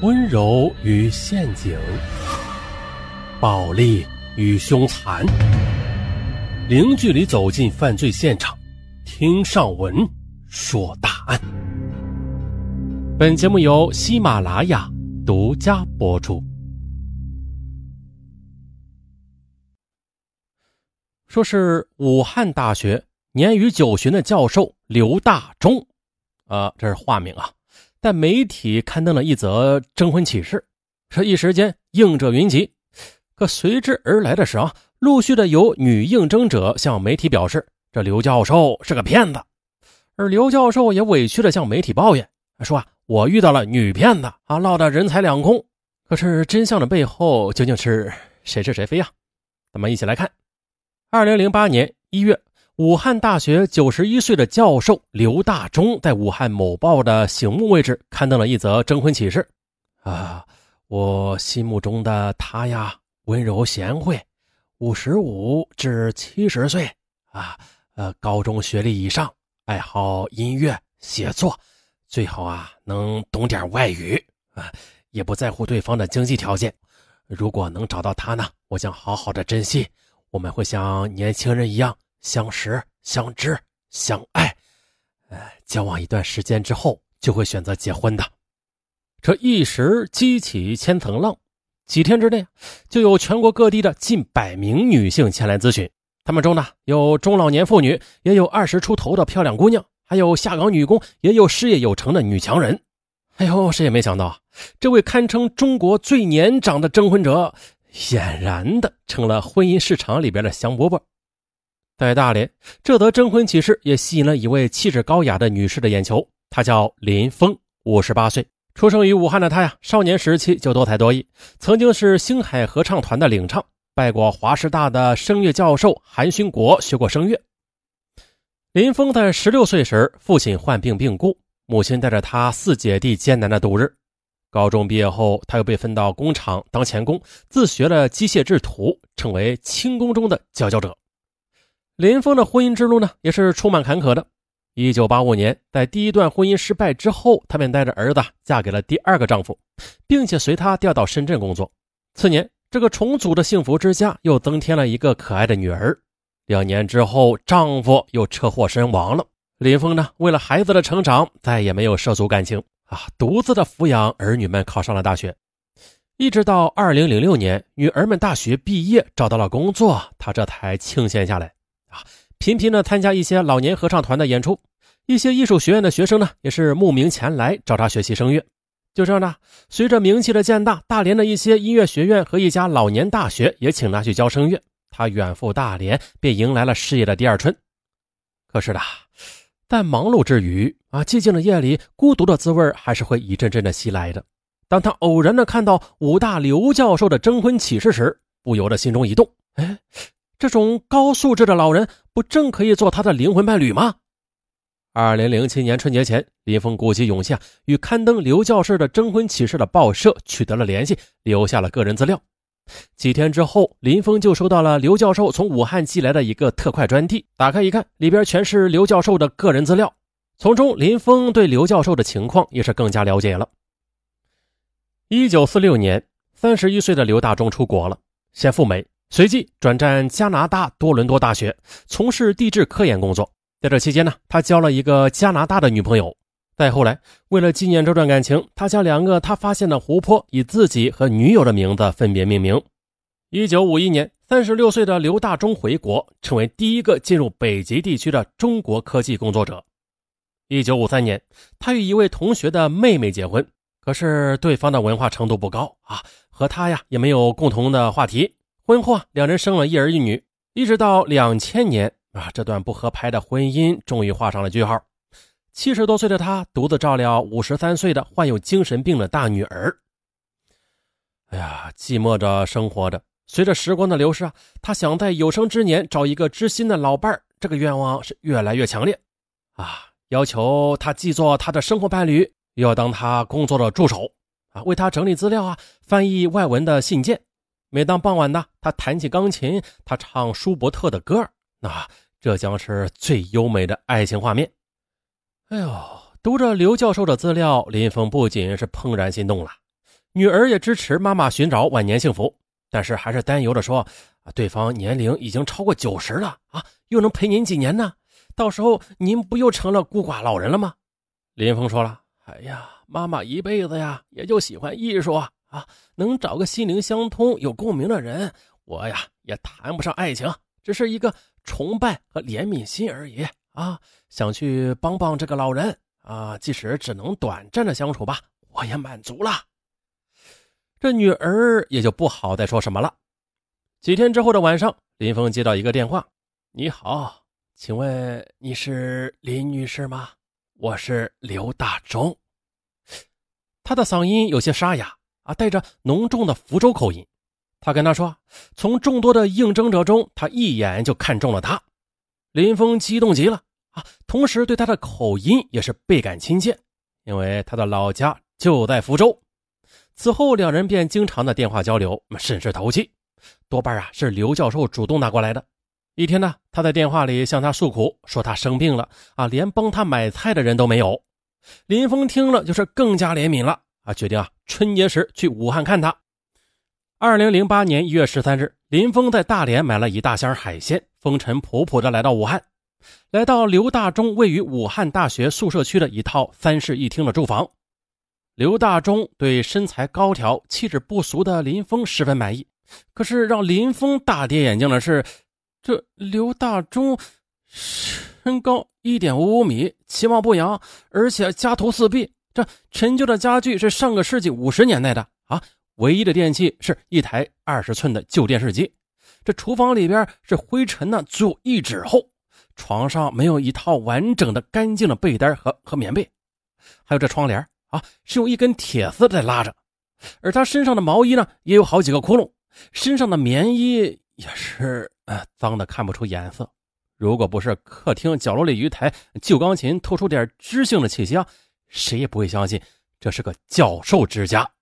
温柔与陷阱，暴力与凶残，零距离走进犯罪现场，听上文说大案。本节目由喜马拉雅独家播出。说是武汉大学年逾九旬的教授刘大中，呃，这是化名啊。在媒体刊登了一则征婚启事，这一时间应者云集。可随之而来的是啊，陆续的有女应征者向媒体表示，这刘教授是个骗子。而刘教授也委屈的向媒体抱怨，说啊，我遇到了女骗子啊，落得人财两空。可是真相的背后究竟是谁是谁非呀？咱们一起来看。二零零八年一月。武汉大学九十一岁的教授刘大中在武汉某报的醒目位置刊登了一则征婚启事。啊，我心目中的她呀，温柔贤惠，五十五至七十岁，啊，呃，高中学历以上，爱好音乐写作，最好啊能懂点外语，啊，也不在乎对方的经济条件。如果能找到她呢，我将好好的珍惜，我们会像年轻人一样。相识、相知、相爱，呃，交往一段时间之后，就会选择结婚的。这一时激起千层浪，几天之内，就有全国各地的近百名女性前来咨询。他们中呢，有中老年妇女，也有二十出头的漂亮姑娘，还有下岗女工，也有事业有成的女强人。哎呦，谁也没想到啊，这位堪称中国最年长的征婚者，俨然的成了婚姻市场里边的香饽饽。在大连，这则征婚启事也吸引了一位气质高雅的女士的眼球。她叫林峰，五十八岁，出生于武汉的她呀，少年时期就多才多艺，曾经是星海合唱团的领唱，拜过华师大的声乐教授韩勋国学过声乐。林峰在十六岁时，父亲患病病故，母亲带着他四姐弟艰难的度日。高中毕业后，他又被分到工厂当钳工，自学了机械制图，成为轻工中的佼佼者。林峰的婚姻之路呢，也是充满坎坷的。一九八五年，在第一段婚姻失败之后，她便带着儿子嫁给了第二个丈夫，并且随他调到深圳工作。次年，这个重组的幸福之家又增添了一个可爱的女儿。两年之后，丈夫又车祸身亡了。林峰呢，为了孩子的成长，再也没有涉足感情啊，独自的抚养儿女们考上了大学。一直到二零零六年，女儿们大学毕业，找到了工作，她这才清闲下来。频频的参加一些老年合唱团的演出，一些艺术学院的学生呢，也是慕名前来找他学习声乐。就这样呢，随着名气的渐大，大连的一些音乐学院和一家老年大学也请他去教声乐。他远赴大连，便迎来了事业的第二春。可是的，在忙碌之余啊，寂静的夜里，孤独的滋味还是会一阵阵的袭来的。当他偶然的看到武大刘教授的征婚启事时，不由得心中一动，哎。这种高素质的老人，不正可以做他的灵魂伴侣吗？二零零七年春节前，林峰鼓起勇气，与刊登刘教授的征婚启事的报社取得了联系，留下了个人资料。几天之后，林峰就收到了刘教授从武汉寄来的一个特快专递，打开一看，里边全是刘教授的个人资料。从中，林峰对刘教授的情况也是更加了解了。一九四六年，三十一岁的刘大中出国了，先赴美。随即转战加拿大多伦多大学，从事地质科研工作。在这期间呢，他交了一个加拿大的女朋友。再后来，为了纪念这段感情，他将两个他发现的湖泊以自己和女友的名字分别命名。一九五一年，三十六岁的刘大中回国，成为第一个进入北极地区的中国科技工作者。一九五三年，他与一位同学的妹妹结婚，可是对方的文化程度不高啊，和他呀也没有共同的话题。婚后啊，两人生了一儿一女，一直到两千年啊，这段不合拍的婚姻终于画上了句号。七十多岁的他独自照料五十三岁的患有精神病的大女儿。哎呀，寂寞着生活着。随着时光的流逝啊，他想在有生之年找一个知心的老伴儿，这个愿望是越来越强烈啊！要求他既做他的生活伴侣，又要当他工作的助手啊，为他整理资料啊，翻译外文的信件。每当傍晚呢，他弹起钢琴，他唱舒伯特的歌，那这将是最优美的爱情画面。哎呦，读着刘教授的资料，林峰不仅是怦然心动了，女儿也支持妈妈寻找晚年幸福，但是还是担忧的说：“，对方年龄已经超过九十了啊，又能陪您几年呢？到时候您不又成了孤寡老人了吗？”林峰说了：“哎呀，妈妈一辈子呀，也就喜欢艺术，啊能找个心灵相通、有共鸣的人，我呀也谈不上爱情，只是一个崇拜和怜悯心而已啊，想去帮帮这个老人。”啊，即使只能短暂的相处吧，我也满足了。这女儿也就不好再说什么了。几天之后的晚上，林峰接到一个电话：“你好，请问你是林女士吗？我是刘大忠。”他的嗓音有些沙哑啊，带着浓重的福州口音。他跟他说：“从众多的应征者中，他一眼就看中了他。”林峰激动极了。啊，同时对他的口音也是倍感亲切，因为他的老家就在福州。此后，两人便经常的电话交流，甚是投机。多半啊是刘教授主动打过来的。一天呢，他在电话里向他诉苦，说他生病了啊，连帮他买菜的人都没有。林峰听了就是更加怜悯了啊，决定啊春节时去武汉看他。二零零八年一月十三日，林峰在大连买了一大箱海鲜，风尘仆仆的来到武汉。来到刘大忠位于武汉大学宿舍区的一套三室一厅的住房，刘大忠对身材高挑、气质不俗的林峰十分满意。可是让林峰大跌眼镜的是，这刘大忠身高一点五五米，其貌不扬，而且家徒四壁。这陈旧的家具是上个世纪五十年代的啊，唯一的电器是一台二十寸的旧电视机。这厨房里边是灰尘呢，足有一指厚。床上没有一套完整的、干净的被单和和棉被，还有这窗帘啊，是用一根铁丝在拉着。而他身上的毛衣呢，也有好几个窟窿，身上的棉衣也是呃脏的看不出颜色。如果不是客厅角落里一台旧钢琴透出点知性的气息啊，谁也不会相信这是个教授之家。